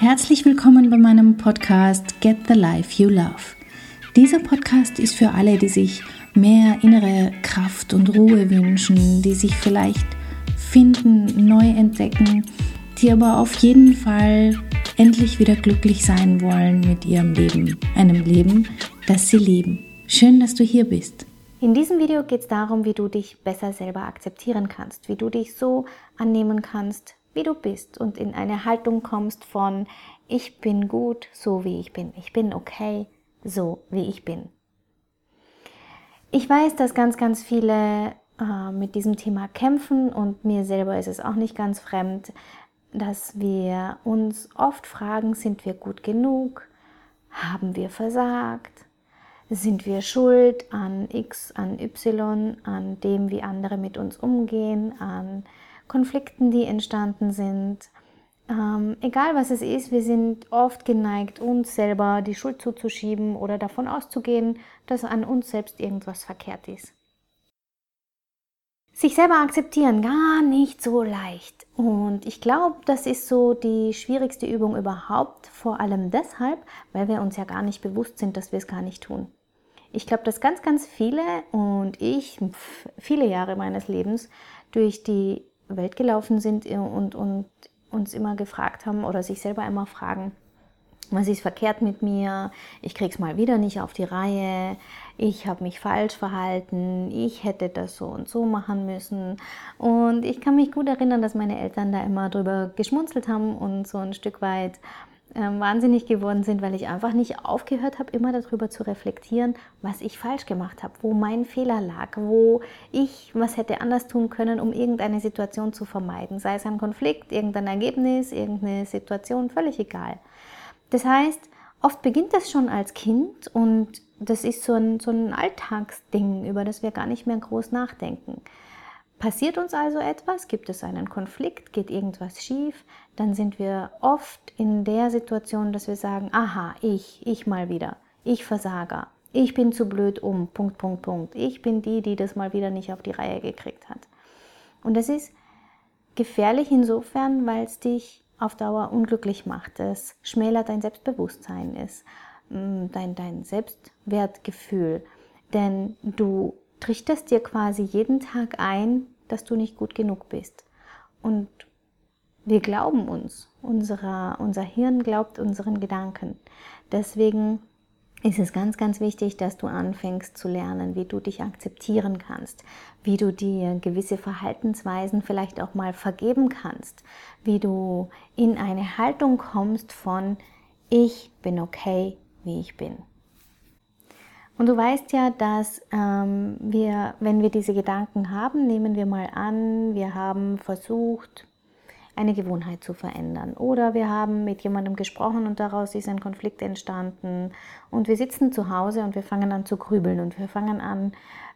Herzlich willkommen bei meinem Podcast Get the Life You Love. Dieser Podcast ist für alle, die sich mehr innere Kraft und Ruhe wünschen, die sich vielleicht finden, neu entdecken, die aber auf jeden Fall endlich wieder glücklich sein wollen mit ihrem Leben, einem Leben, das sie lieben. Schön, dass du hier bist. In diesem Video geht es darum, wie du dich besser selber akzeptieren kannst, wie du dich so annehmen kannst, wie du bist und in eine Haltung kommst von ich bin gut, so wie ich bin, ich bin okay, so wie ich bin. Ich weiß, dass ganz, ganz viele äh, mit diesem Thema kämpfen und mir selber ist es auch nicht ganz fremd, dass wir uns oft fragen, sind wir gut genug? Haben wir versagt? Sind wir schuld an X, an Y, an dem, wie andere mit uns umgehen, an Konflikten, die entstanden sind. Ähm, egal was es ist, wir sind oft geneigt, uns selber die Schuld zuzuschieben oder davon auszugehen, dass an uns selbst irgendwas verkehrt ist. Sich selber akzeptieren, gar nicht so leicht. Und ich glaube, das ist so die schwierigste Übung überhaupt, vor allem deshalb, weil wir uns ja gar nicht bewusst sind, dass wir es gar nicht tun. Ich glaube, dass ganz, ganz viele und ich viele Jahre meines Lebens durch die Welt gelaufen sind und, und uns immer gefragt haben oder sich selber immer fragen, was ist verkehrt mit mir, ich krieg's mal wieder nicht auf die Reihe, ich habe mich falsch verhalten, ich hätte das so und so machen müssen. Und ich kann mich gut erinnern, dass meine Eltern da immer drüber geschmunzelt haben und so ein Stück weit wahnsinnig geworden sind, weil ich einfach nicht aufgehört habe, immer darüber zu reflektieren, was ich falsch gemacht habe, wo mein Fehler lag, wo ich was hätte anders tun können, um irgendeine Situation zu vermeiden. Sei es ein Konflikt, irgendein Ergebnis, irgendeine Situation, völlig egal. Das heißt, oft beginnt das schon als Kind und das ist so ein, so ein Alltagsding, über das wir gar nicht mehr groß nachdenken. Passiert uns also etwas, gibt es einen Konflikt, geht irgendwas schief, dann sind wir oft in der Situation, dass wir sagen, aha, ich, ich mal wieder, ich Versager, ich bin zu blöd um, Punkt, Punkt, Punkt. Ich bin die, die das mal wieder nicht auf die Reihe gekriegt hat. Und das ist gefährlich insofern, weil es dich auf Dauer unglücklich macht. Es schmälert dein Selbstbewusstsein, es mm, dein, dein Selbstwertgefühl. Denn du trichterst dir quasi jeden Tag ein, dass du nicht gut genug bist. Und wir glauben uns, unserer, unser Hirn glaubt unseren Gedanken. Deswegen ist es ganz, ganz wichtig, dass du anfängst zu lernen, wie du dich akzeptieren kannst, wie du dir gewisse Verhaltensweisen vielleicht auch mal vergeben kannst, wie du in eine Haltung kommst von ich bin okay, wie ich bin. Und du weißt ja, dass ähm, wir, wenn wir diese Gedanken haben, nehmen wir mal an, wir haben versucht, eine Gewohnheit zu verändern. Oder wir haben mit jemandem gesprochen und daraus ist ein Konflikt entstanden. Und wir sitzen zu Hause und wir fangen an zu grübeln und wir fangen an,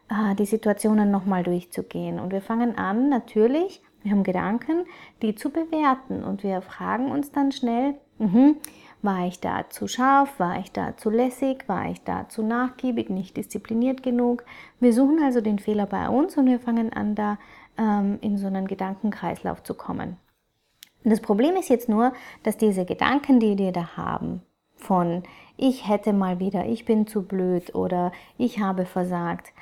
äh, die Situationen nochmal durchzugehen. Und wir fangen an, natürlich, wir haben Gedanken, die zu bewerten. Und wir fragen uns dann schnell, mh, war ich da zu scharf? War ich da zu lässig? War ich da zu nachgiebig? Nicht diszipliniert genug? Wir suchen also den Fehler bei uns und wir fangen an, da ähm, in so einen Gedankenkreislauf zu kommen. das Problem ist jetzt nur, dass diese Gedanken, die wir da haben, von ich hätte mal wieder, ich bin zu blöd oder ich habe versagt,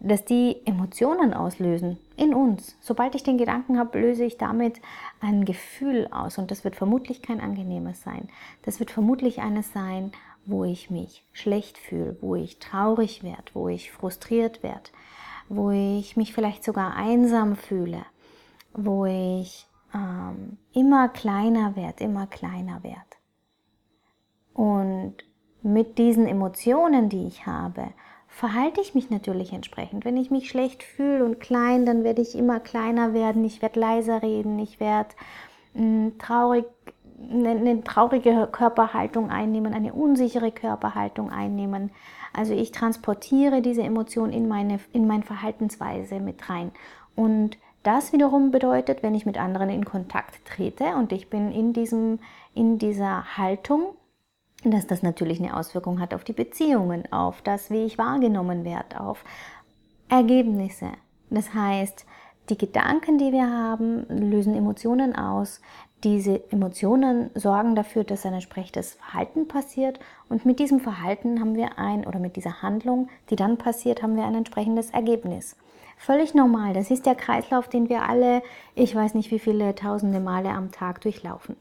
dass die Emotionen auslösen in uns. Sobald ich den Gedanken habe, löse ich damit ein Gefühl aus und das wird vermutlich kein angenehmes sein. Das wird vermutlich eines sein, wo ich mich schlecht fühle, wo ich traurig werde, wo ich frustriert werde, wo ich mich vielleicht sogar einsam fühle, wo ich ähm, immer kleiner werde, immer kleiner werde. Und mit diesen Emotionen, die ich habe, verhalte ich mich natürlich entsprechend. Wenn ich mich schlecht fühle und klein, dann werde ich immer kleiner werden, ich werde leiser reden, ich werde hm, traurig, eine, eine traurige Körperhaltung einnehmen, eine unsichere Körperhaltung einnehmen. Also ich transportiere diese Emotion in meine, in meine Verhaltensweise mit rein. Und das wiederum bedeutet, wenn ich mit anderen in Kontakt trete und ich bin in, diesem, in dieser Haltung, dass das natürlich eine Auswirkung hat auf die Beziehungen, auf das, wie ich wahrgenommen werde, auf Ergebnisse. Das heißt, Die Gedanken, die wir haben, lösen Emotionen aus. Diese Emotionen sorgen dafür, dass ein entsprechendes Verhalten passiert und mit diesem Verhalten haben wir ein oder mit dieser Handlung, die dann passiert, haben wir ein entsprechendes Ergebnis. Völlig normal. Das ist der Kreislauf, den wir alle, ich weiß nicht wie viele tausende Male am Tag durchlaufen.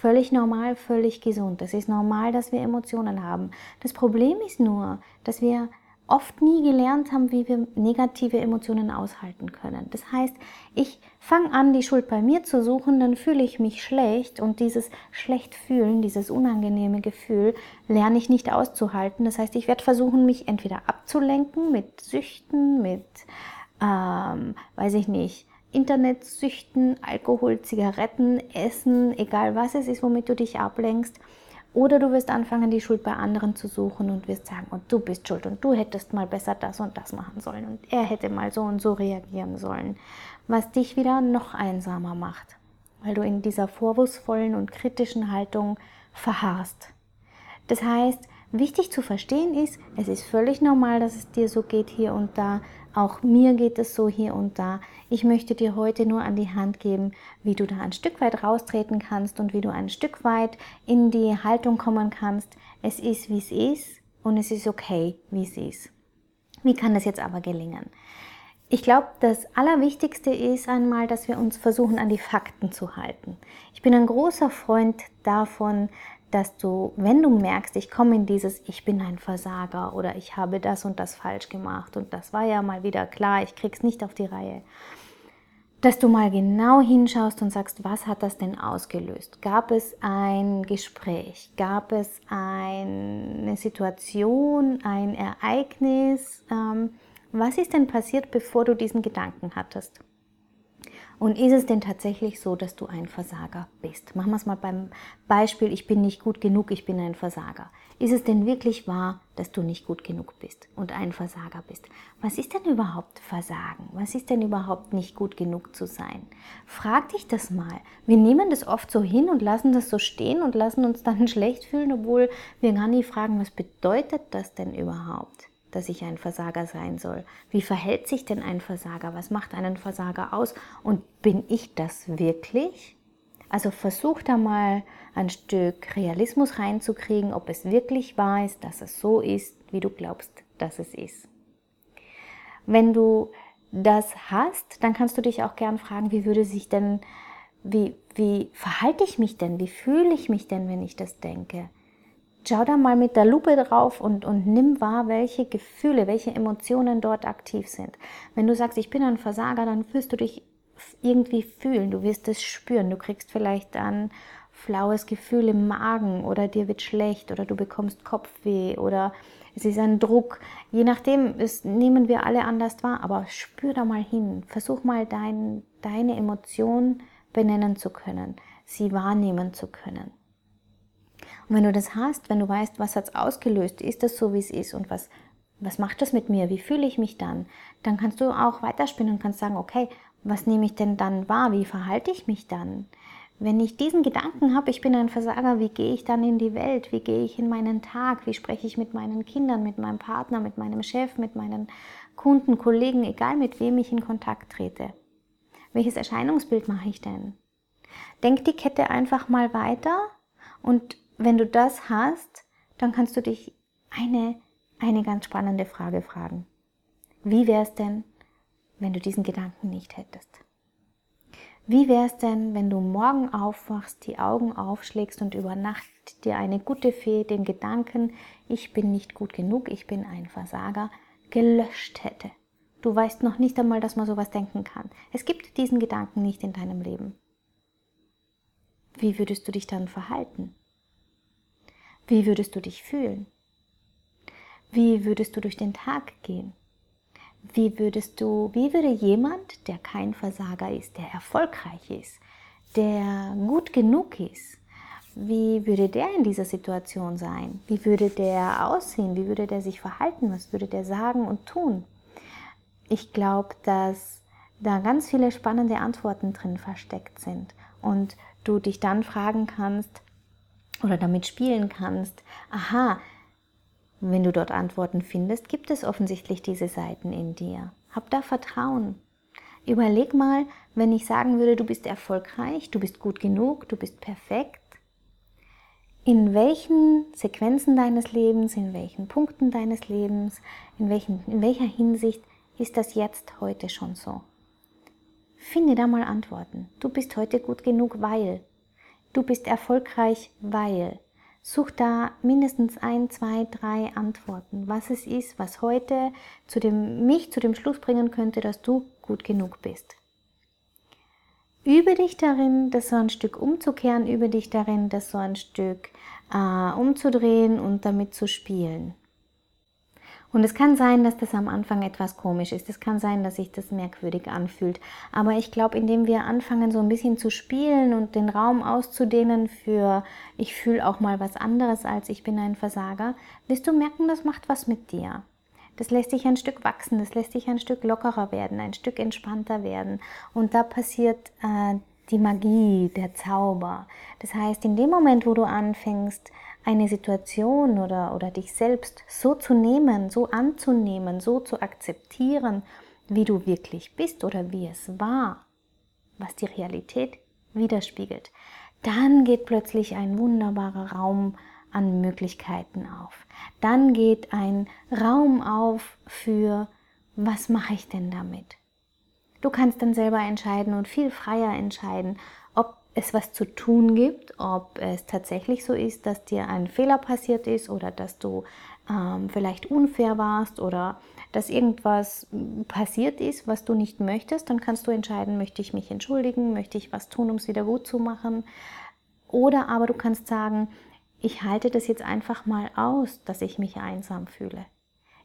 Völlig normal, völlig gesund. Es ist normal, dass wir Emotionen haben. Das Problem ist nur, dass wir oft nie gelernt haben, wie wir negative Emotionen aushalten können. Das heißt, ich fange an, die Schuld bei mir zu suchen, dann fühle ich mich schlecht und dieses schlecht fühlen, dieses unangenehme Gefühl, lerne ich nicht auszuhalten. Das heißt, ich werde versuchen, mich entweder abzulenken mit Süchten, mit, ähm, weiß ich nicht, Internetsüchten, Alkohol, Zigaretten, Essen, egal was es ist, womit du dich ablenkst oder du wirst anfangen, die Schuld bei anderen zu suchen und wirst sagen, und du bist schuld und du hättest mal besser das und das machen sollen und er hätte mal so und so reagieren sollen, was dich wieder noch einsamer macht, weil du in dieser vorwurfsvollen und kritischen Haltung verharrst. Das heißt, wichtig zu verstehen ist, es ist völlig normal, dass es dir so geht hier und da, auch mir geht es so hier und da. Ich möchte dir heute nur an die Hand geben, wie du da ein Stück weit raustreten kannst und wie du ein Stück weit in die Haltung kommen kannst. Es ist, wie es ist und es ist okay, wie es ist. Wie kann das jetzt aber gelingen? Ich glaube, das Allerwichtigste ist einmal, dass wir uns versuchen, an die Fakten zu halten. Ich bin ein großer Freund davon, dass du, wenn du merkst, ich komme in dieses, ich bin ein Versager oder ich habe das und das falsch gemacht und das war ja mal wieder klar, ich krieg's nicht auf die Reihe, dass du mal genau hinschaust und sagst, was hat das denn ausgelöst? Gab es ein Gespräch? Gab es eine Situation, ein Ereignis? Ähm, was ist denn passiert, bevor du diesen Gedanken hattest? Und ist es denn tatsächlich so, dass du ein Versager bist? Machen wir es mal beim Beispiel, ich bin nicht gut genug, ich bin ein Versager. Ist es denn wirklich wahr, dass du nicht gut genug bist und ein Versager bist? Was ist denn überhaupt Versagen? Was ist denn überhaupt nicht gut genug zu sein? Frag dich das mal. Wir nehmen das oft so hin und lassen das so stehen und lassen uns dann schlecht fühlen, obwohl wir gar nicht fragen, was bedeutet das denn überhaupt? Dass ich ein Versager sein soll? Wie verhält sich denn ein Versager? Was macht einen Versager aus? Und bin ich das wirklich? Also versuch da mal ein Stück Realismus reinzukriegen, ob es wirklich wahr ist, dass es so ist, wie du glaubst, dass es ist. Wenn du das hast, dann kannst du dich auch gern fragen, wie würde sich denn, wie, wie verhalte ich mich denn, wie fühle ich mich denn, wenn ich das denke? Schau da mal mit der Lupe drauf und, und nimm wahr, welche Gefühle, welche Emotionen dort aktiv sind. Wenn du sagst, ich bin ein Versager, dann wirst du dich irgendwie fühlen, du wirst es spüren, du kriegst vielleicht ein flaues Gefühl im Magen oder dir wird schlecht oder du bekommst Kopfweh oder es ist ein Druck. Je nachdem, es nehmen wir alle anders wahr, aber spür da mal hin. Versuch mal dein, deine Emotion benennen zu können, sie wahrnehmen zu können. Und wenn du das hast, wenn du weißt, was hat es ausgelöst, ist das so, wie es ist und was, was macht das mit mir, wie fühle ich mich dann, dann kannst du auch weiterspinnen und kannst sagen, okay, was nehme ich denn dann wahr, wie verhalte ich mich dann? Wenn ich diesen Gedanken habe, ich bin ein Versager, wie gehe ich dann in die Welt? Wie gehe ich in meinen Tag? Wie spreche ich mit meinen Kindern, mit meinem Partner, mit meinem Chef, mit meinen Kunden, Kollegen, egal mit wem ich in Kontakt trete? Welches Erscheinungsbild mache ich denn? Denk die Kette einfach mal weiter und wenn du das hast, dann kannst du dich eine, eine ganz spannende Frage fragen. Wie wäre es denn, wenn du diesen Gedanken nicht hättest? Wie wäre es denn, wenn du morgen aufwachst, die Augen aufschlägst und über Nacht dir eine gute Fee den Gedanken, ich bin nicht gut genug, ich bin ein Versager, gelöscht hätte? Du weißt noch nicht einmal, dass man sowas denken kann. Es gibt diesen Gedanken nicht in deinem Leben. Wie würdest du dich dann verhalten? Wie würdest du dich fühlen? Wie würdest du durch den Tag gehen? Wie würdest du, wie würde jemand, der kein Versager ist, der erfolgreich ist, der gut genug ist, wie würde der in dieser Situation sein? Wie würde der aussehen? Wie würde der sich verhalten? Was würde der sagen und tun? Ich glaube, dass da ganz viele spannende Antworten drin versteckt sind und du dich dann fragen kannst, oder damit spielen kannst, aha, wenn du dort Antworten findest, gibt es offensichtlich diese Seiten in dir. Hab da Vertrauen. Überleg mal, wenn ich sagen würde, du bist erfolgreich, du bist gut genug, du bist perfekt. In welchen Sequenzen deines Lebens, in welchen Punkten deines Lebens, in, welchen, in welcher Hinsicht ist das jetzt heute schon so? Finde da mal Antworten. Du bist heute gut genug, weil. Du bist erfolgreich, weil. Such da mindestens ein, zwei, drei Antworten, was es ist, was heute zu dem, mich zu dem Schluss bringen könnte, dass du gut genug bist. Übe dich darin, das so ein Stück umzukehren, übe dich darin, das so ein Stück äh, umzudrehen und damit zu spielen. Und es kann sein, dass das am Anfang etwas komisch ist. Es kann sein, dass sich das merkwürdig anfühlt. Aber ich glaube, indem wir anfangen, so ein bisschen zu spielen und den Raum auszudehnen für ich fühle auch mal was anderes als ich bin ein Versager, wirst du merken, das macht was mit dir. Das lässt dich ein Stück wachsen, das lässt dich ein Stück lockerer werden, ein Stück entspannter werden. Und da passiert äh, die Magie, der Zauber. Das heißt, in dem Moment, wo du anfängst, eine Situation oder, oder dich selbst so zu nehmen, so anzunehmen, so zu akzeptieren, wie du wirklich bist oder wie es war, was die Realität widerspiegelt, dann geht plötzlich ein wunderbarer Raum an Möglichkeiten auf. Dann geht ein Raum auf für, was mache ich denn damit? Du kannst dann selber entscheiden und viel freier entscheiden, es was zu tun gibt, ob es tatsächlich so ist, dass dir ein Fehler passiert ist oder dass du ähm, vielleicht unfair warst oder dass irgendwas passiert ist, was du nicht möchtest, dann kannst du entscheiden, möchte ich mich entschuldigen, möchte ich was tun, um es wieder gut zu machen. Oder aber du kannst sagen, ich halte das jetzt einfach mal aus, dass ich mich einsam fühle.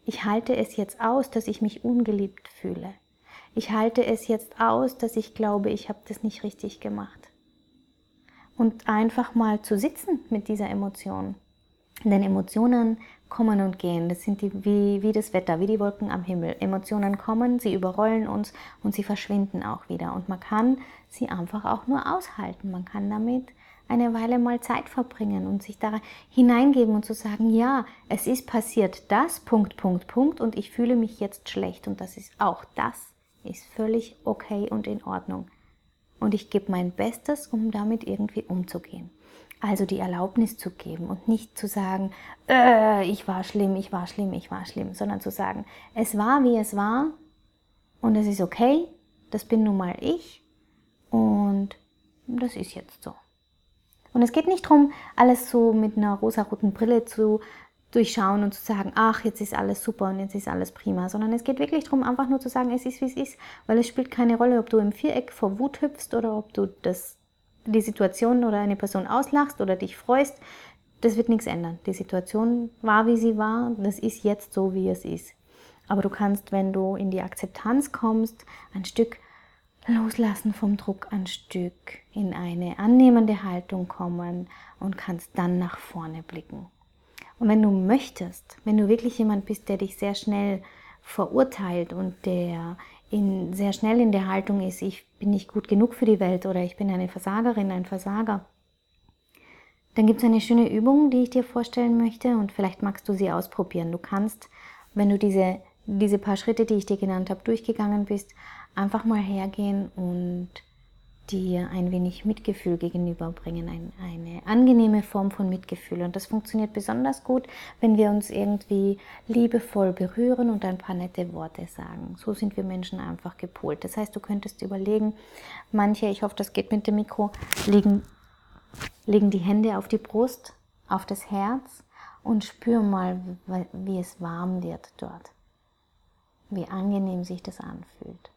Ich halte es jetzt aus, dass ich mich ungeliebt fühle. Ich halte es jetzt aus, dass ich glaube, ich habe das nicht richtig gemacht und einfach mal zu sitzen mit dieser Emotion. Denn Emotionen kommen und gehen. Das sind die, wie, wie das Wetter, wie die Wolken am Himmel. Emotionen kommen, sie überrollen uns und sie verschwinden auch wieder. Und man kann sie einfach auch nur aushalten. Man kann damit eine Weile mal Zeit verbringen und sich da hineingeben und zu sagen, ja, es ist passiert das, Punkt, Punkt, Punkt, und ich fühle mich jetzt schlecht. Und das ist auch das, ist völlig okay und in Ordnung und ich gebe mein Bestes, um damit irgendwie umzugehen. Also die Erlaubnis zu geben und nicht zu sagen, äh, ich war schlimm, ich war schlimm, ich war schlimm, sondern zu sagen, es war wie es war und es ist okay, das bin nun mal ich und das ist jetzt so. Und es geht nicht darum, alles so mit einer rosaroten Brille zu durchschauen und zu sagen, ach, jetzt ist alles super und jetzt ist alles prima, sondern es geht wirklich darum, einfach nur zu sagen, es ist, wie es ist, weil es spielt keine Rolle, ob du im Viereck vor Wut hüpfst oder ob du das, die Situation oder eine Person auslachst oder dich freust. Das wird nichts ändern. Die Situation war, wie sie war, das ist jetzt so, wie es ist. Aber du kannst, wenn du in die Akzeptanz kommst, ein Stück loslassen vom Druck, ein Stück in eine annehmende Haltung kommen und kannst dann nach vorne blicken. Und wenn du möchtest, wenn du wirklich jemand bist, der dich sehr schnell verurteilt und der in, sehr schnell in der Haltung ist, ich bin nicht gut genug für die Welt oder ich bin eine Versagerin, ein Versager, dann gibt es eine schöne Übung, die ich dir vorstellen möchte und vielleicht magst du sie ausprobieren. Du kannst, wenn du diese, diese paar Schritte, die ich dir genannt habe, durchgegangen bist, einfach mal hergehen und dir ein wenig Mitgefühl gegenüberbringen, ein, eine angenehme Form von Mitgefühl. Und das funktioniert besonders gut, wenn wir uns irgendwie liebevoll berühren und ein paar nette Worte sagen. So sind wir Menschen einfach gepolt. Das heißt, du könntest überlegen, manche, ich hoffe, das geht mit dem Mikro, legen, legen die Hände auf die Brust, auf das Herz und spür mal, wie es warm wird dort. Wie angenehm sich das anfühlt.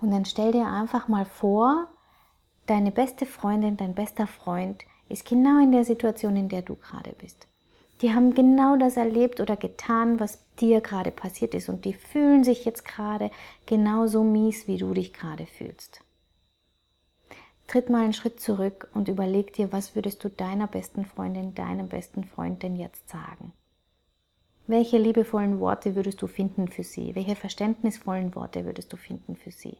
Und dann stell dir einfach mal vor, deine beste Freundin, dein bester Freund ist genau in der Situation, in der du gerade bist. Die haben genau das erlebt oder getan, was dir gerade passiert ist und die fühlen sich jetzt gerade genauso mies, wie du dich gerade fühlst. Tritt mal einen Schritt zurück und überleg dir, was würdest du deiner besten Freundin, deinem besten Freund denn jetzt sagen? Welche liebevollen Worte würdest du finden für sie? Welche verständnisvollen Worte würdest du finden für sie?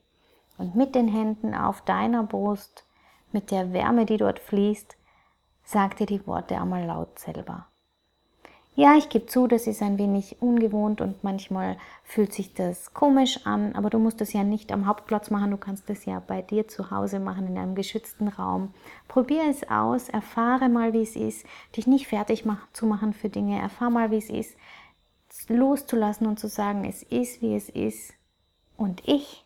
Und mit den Händen auf deiner Brust, mit der Wärme, die dort fließt, sag dir die Worte einmal laut selber. Ja, ich gebe zu, das ist ein wenig ungewohnt und manchmal fühlt sich das komisch an, aber du musst es ja nicht am Hauptplatz machen, du kannst es ja bei dir zu Hause machen, in einem geschützten Raum. Probier es aus, erfahre mal, wie es ist, dich nicht fertig zu machen für Dinge, erfahre mal, wie es ist, loszulassen und zu sagen, es ist, wie es ist und ich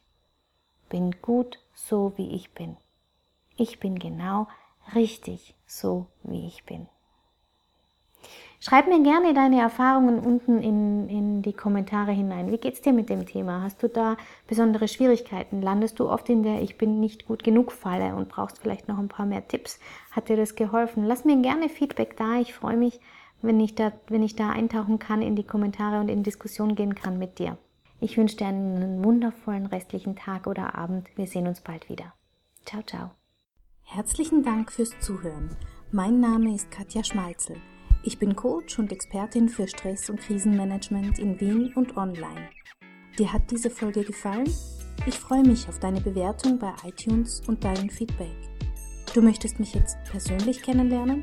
bin gut so, wie ich bin. Ich bin genau richtig so, wie ich bin. Schreib mir gerne deine Erfahrungen unten in, in die Kommentare hinein. Wie geht es dir mit dem Thema? Hast du da besondere Schwierigkeiten? Landest du oft in der Ich bin nicht gut genug Falle und brauchst vielleicht noch ein paar mehr Tipps? Hat dir das geholfen? Lass mir gerne Feedback da. Ich freue mich, wenn ich, da, wenn ich da eintauchen kann in die Kommentare und in Diskussion gehen kann mit dir. Ich wünsche dir einen wundervollen restlichen Tag oder Abend. Wir sehen uns bald wieder. Ciao, ciao. Herzlichen Dank fürs Zuhören. Mein Name ist Katja Schmalzel. Ich bin Coach und Expertin für Stress- und Krisenmanagement in Wien und online. Dir hat diese Folge gefallen? Ich freue mich auf deine Bewertung bei iTunes und dein Feedback. Du möchtest mich jetzt persönlich kennenlernen?